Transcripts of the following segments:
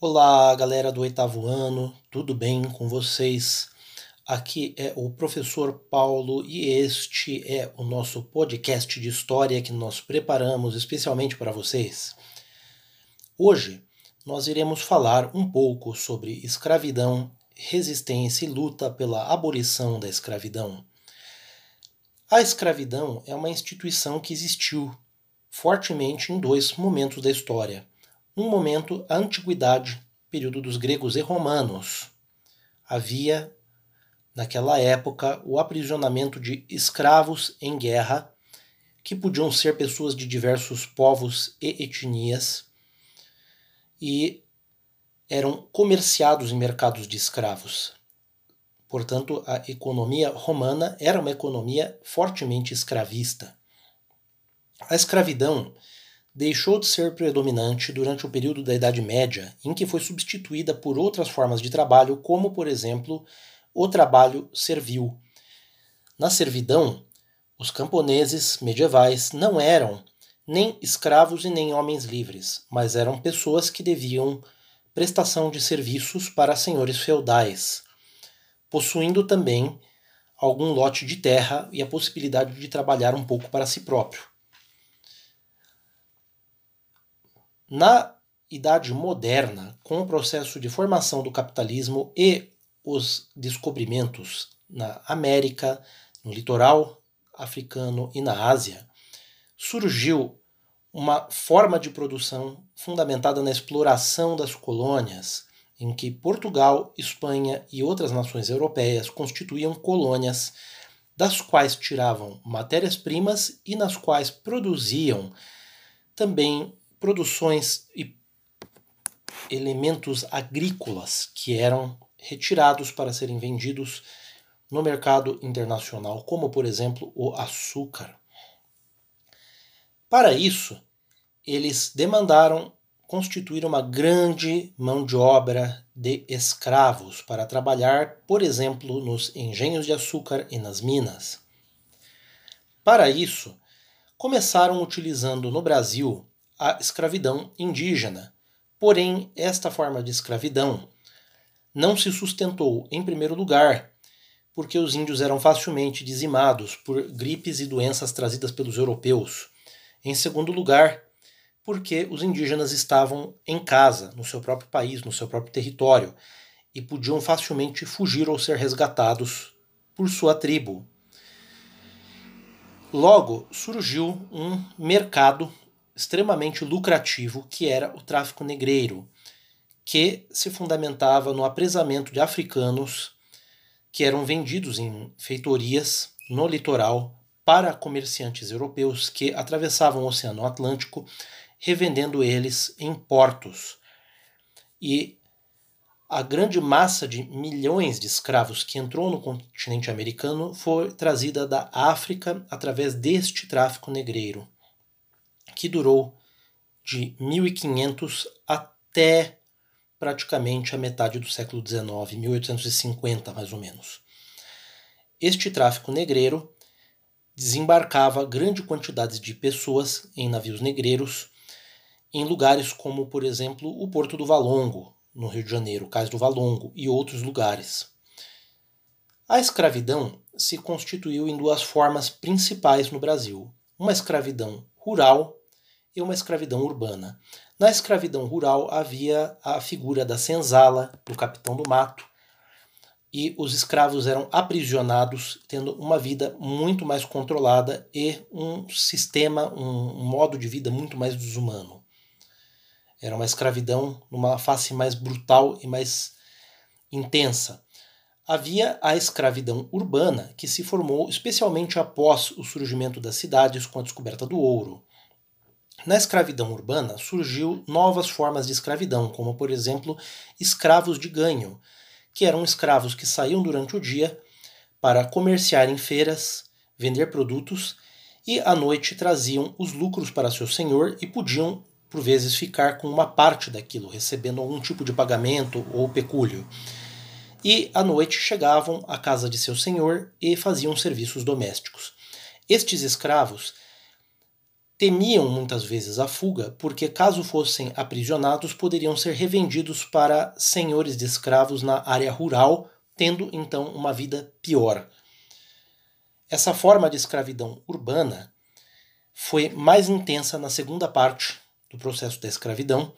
Olá, galera do oitavo ano, tudo bem com vocês? Aqui é o professor Paulo e este é o nosso podcast de história que nós preparamos especialmente para vocês. Hoje nós iremos falar um pouco sobre escravidão, resistência e luta pela abolição da escravidão. A escravidão é uma instituição que existiu fortemente em dois momentos da história um momento, a antiguidade, período dos gregos e romanos. Havia, naquela época, o aprisionamento de escravos em guerra, que podiam ser pessoas de diversos povos e etnias, e eram comerciados em mercados de escravos. Portanto, a economia romana era uma economia fortemente escravista. A escravidão deixou de ser predominante durante o período da Idade Média, em que foi substituída por outras formas de trabalho, como, por exemplo, o trabalho servil. Na servidão, os camponeses medievais não eram nem escravos e nem homens livres, mas eram pessoas que deviam prestação de serviços para senhores feudais, possuindo também algum lote de terra e a possibilidade de trabalhar um pouco para si próprio. Na Idade Moderna, com o processo de formação do capitalismo e os descobrimentos na América, no litoral africano e na Ásia, surgiu uma forma de produção fundamentada na exploração das colônias, em que Portugal, Espanha e outras nações europeias constituíam colônias das quais tiravam matérias-primas e nas quais produziam também produções e elementos agrícolas que eram retirados para serem vendidos no mercado internacional, como por exemplo o açúcar. Para isso, eles demandaram constituir uma grande mão de obra de escravos para trabalhar, por exemplo, nos engenhos de açúcar e nas minas. Para isso, começaram utilizando no Brasil a escravidão indígena. Porém, esta forma de escravidão não se sustentou, em primeiro lugar, porque os índios eram facilmente dizimados por gripes e doenças trazidas pelos europeus. Em segundo lugar, porque os indígenas estavam em casa, no seu próprio país, no seu próprio território, e podiam facilmente fugir ou ser resgatados por sua tribo. Logo surgiu um mercado extremamente lucrativo que era o tráfico negreiro, que se fundamentava no apresamento de africanos que eram vendidos em feitorias no litoral para comerciantes europeus que atravessavam o Oceano Atlântico, revendendo eles em portos. E a grande massa de milhões de escravos que entrou no continente americano foi trazida da África através deste tráfico negreiro que durou de 1500 até praticamente a metade do século XIX, 1850 mais ou menos. Este tráfico negreiro desembarcava grande quantidade de pessoas em navios negreiros em lugares como, por exemplo, o Porto do Valongo, no Rio de Janeiro, Cais do Valongo e outros lugares. A escravidão se constituiu em duas formas principais no Brasil: uma escravidão rural e uma escravidão urbana. Na escravidão rural havia a figura da senzala, do capitão do mato, e os escravos eram aprisionados, tendo uma vida muito mais controlada e um sistema, um, modo de vida muito mais desumano. Era uma escravidão numa face mais brutal e mais intensa. Havia a escravidão urbana, que se formou especialmente após o surgimento das cidades com a descoberta do ouro. Na escravidão urbana surgiu novas formas de escravidão, como por exemplo escravos de ganho, que eram escravos que saíam durante o dia para comerciar em feiras, vender produtos e à noite traziam os lucros para seu senhor e podiam por vezes ficar com uma parte daquilo, recebendo algum tipo de pagamento ou pecúlio. E à noite chegavam à casa de seu senhor e faziam serviços domésticos. Estes escravos temiam muitas vezes a fuga, porque caso fossem aprisionados, poderiam ser revendidos para senhores de escravos na área rural, tendo então uma vida pior. Essa forma de escravidão urbana foi mais intensa na segunda parte do processo da escravidão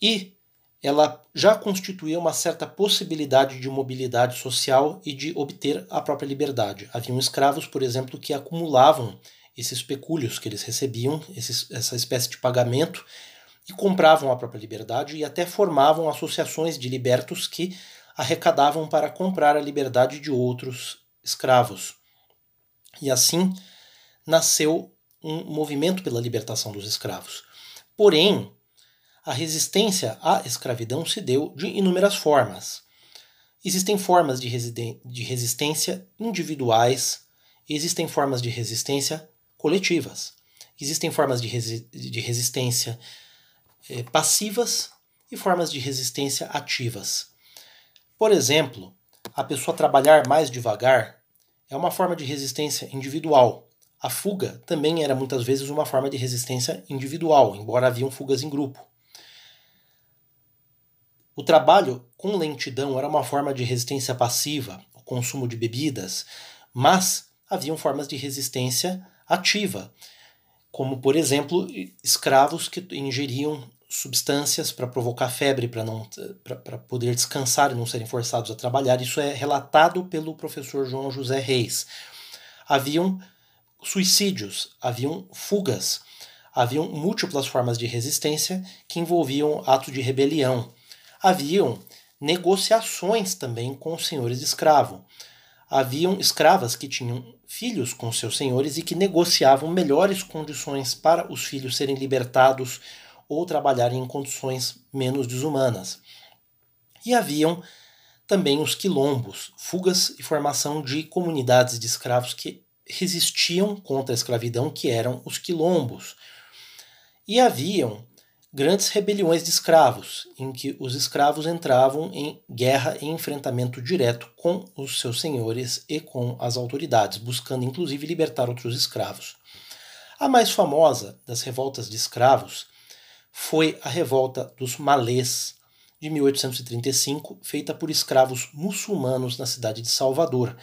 e ela já constituía uma certa possibilidade de mobilidade social e de obter a própria liberdade. Haviam escravos, por exemplo, que acumulavam esses pecúlios que eles recebiam, esses, essa espécie de pagamento, e compravam a própria liberdade e até formavam associações de libertos que arrecadavam para comprar a liberdade de outros escravos. E assim nasceu um movimento pela libertação dos escravos. Porém, a resistência à escravidão se deu de inúmeras formas. Existem formas de, de resistência individuais, existem formas de resistência coletivas, existem formas de, resi de resistência eh, passivas e formas de resistência ativas. Por exemplo, a pessoa trabalhar mais devagar é uma forma de resistência individual. A fuga também era muitas vezes uma forma de resistência individual, embora haviam fugas em grupo. O trabalho com lentidão era uma forma de resistência passiva, o consumo de bebidas, mas haviam formas de resistência ativa, como por exemplo escravos que ingeriam substâncias para provocar febre, para não para poder descansar e não serem forçados a trabalhar. Isso é relatado pelo professor João José Reis. Haviam suicídios, haviam fugas, haviam múltiplas formas de resistência que envolviam ato de rebelião haviam negociações também com os senhores de escravo. Haviam escravas que tinham filhos com seus senhores e que negociavam melhores condições para os filhos serem libertados ou trabalharem em condições menos desumanas. E haviam também os quilombos, fugas e formação de comunidades de escravos que resistiam contra a escravidão, que eram os quilombos. E haviam grandes rebeliões de escravos, em que os escravos entravam em guerra e enfrentamento direto com os seus senhores e com as autoridades, buscando inclusive libertar outros escravos. A mais famosa das revoltas de escravos foi a revolta dos Malês, de 1835, feita por escravos muçulmanos na cidade de Salvador,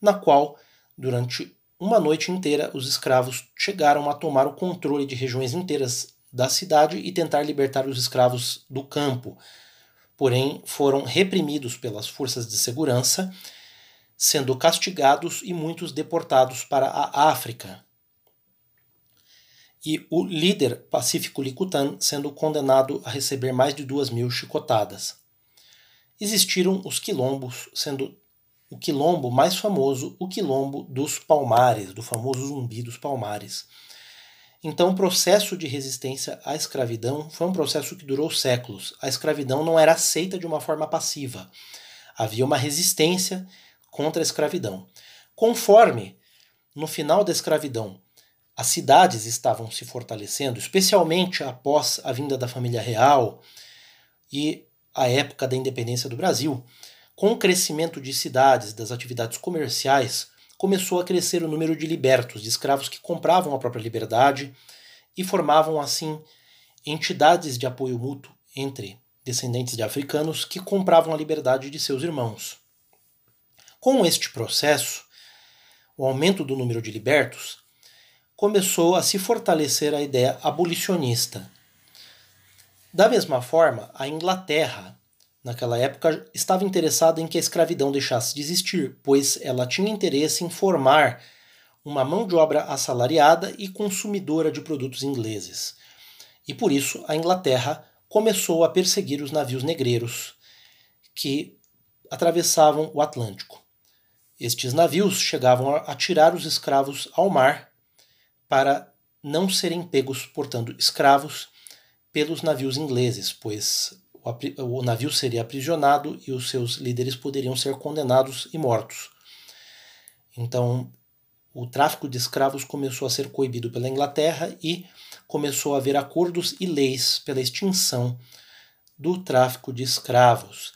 na qual, durante uma noite inteira, os escravos chegaram a tomar o controle de regiões inteiras da cidade e tentar libertar os escravos do campo. Porém, foram reprimidos pelas forças de segurança, sendo castigados e muitos deportados para a África. E o líder Pacífico Licutan sendo condenado a receber mais de duas mil chicotadas. Existiram os quilombos, sendo o quilombo mais famoso o quilombo dos Palmares, do famoso Zumbi dos Palmares então, o processo de resistência à escravidão foi um processo que durou séculos. A escravidão não era aceita de uma forma passiva. Havia uma resistência contra a escravidão. Conforme, no final da escravidão, as cidades estavam se fortalecendo, especialmente após a vinda da família real e a época da independência do Brasil, com o crescimento de cidades, das atividades comerciais, começou a crescer o número de libertos, de escravos que compravam a própria liberdade e formavam assim entidades de apoio mútuo entre descendentes de africanos que compravam a liberdade de seus irmãos. Com este processo, o aumento do número de libertos, começou a se fortalecer a ideia abolicionista. Da mesma forma, a Inglaterra naquela época, estava interessada em que a escravidão deixasse de existir, pois ela tinha interesse em formar uma mão de obra assalariada e consumidora de produtos ingleses. E por isso a Inglaterra começou a perseguir os navios negreiros que atravessavam o Atlântico. Estes navios chegavam a tirar os escravos ao mar para não serem pegos portando escravos pelos navios ingleses, pois o navio seria aprisionado e os seus líderes poderiam ser condenados e mortos. Então, o tráfico de escravos começou a ser coibido pela Inglaterra e começou a haver acordos e leis pela extinção do tráfico de escravos.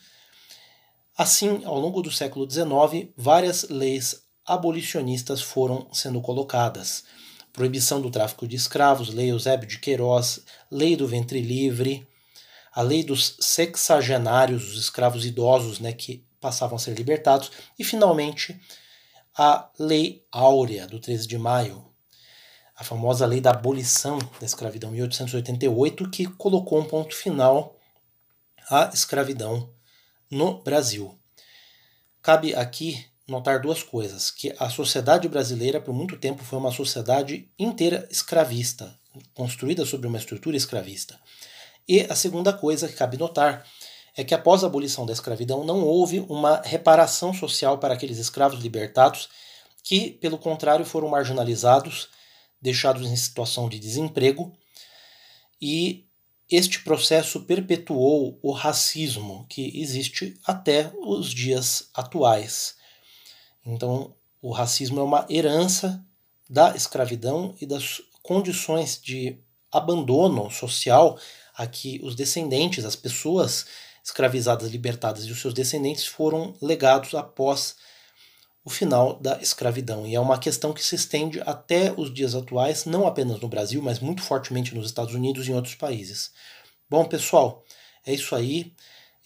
Assim, ao longo do século XIX, várias leis abolicionistas foram sendo colocadas. proibição do tráfico de escravos, Lei Eusébio de Queiroz, Lei do Ventre Livre, a Lei dos Sexagenários, os escravos idosos né, que passavam a ser libertados, e finalmente a Lei Áurea, do 13 de maio, a famosa Lei da Abolição da Escravidão, 1888, que colocou um ponto final à escravidão no Brasil. Cabe aqui notar duas coisas: que a sociedade brasileira, por muito tempo, foi uma sociedade inteira escravista, construída sobre uma estrutura escravista. E a segunda coisa que cabe notar é que após a abolição da escravidão não houve uma reparação social para aqueles escravos libertados que, pelo contrário, foram marginalizados, deixados em situação de desemprego, e este processo perpetuou o racismo que existe até os dias atuais. Então, o racismo é uma herança da escravidão e das condições de abandono social a que os descendentes, as pessoas escravizadas, libertadas e os seus descendentes foram legados após o final da escravidão. E é uma questão que se estende até os dias atuais, não apenas no Brasil, mas muito fortemente nos Estados Unidos e em outros países. Bom, pessoal, é isso aí.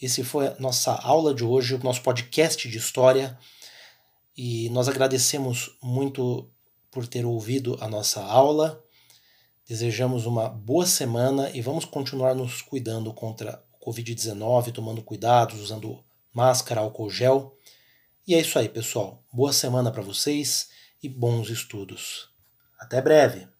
Esse foi a nossa aula de hoje, o nosso podcast de história. E nós agradecemos muito por ter ouvido a nossa aula. Desejamos uma boa semana e vamos continuar nos cuidando contra o Covid-19, tomando cuidados, usando máscara, álcool gel. E é isso aí, pessoal. Boa semana para vocês e bons estudos. Até breve!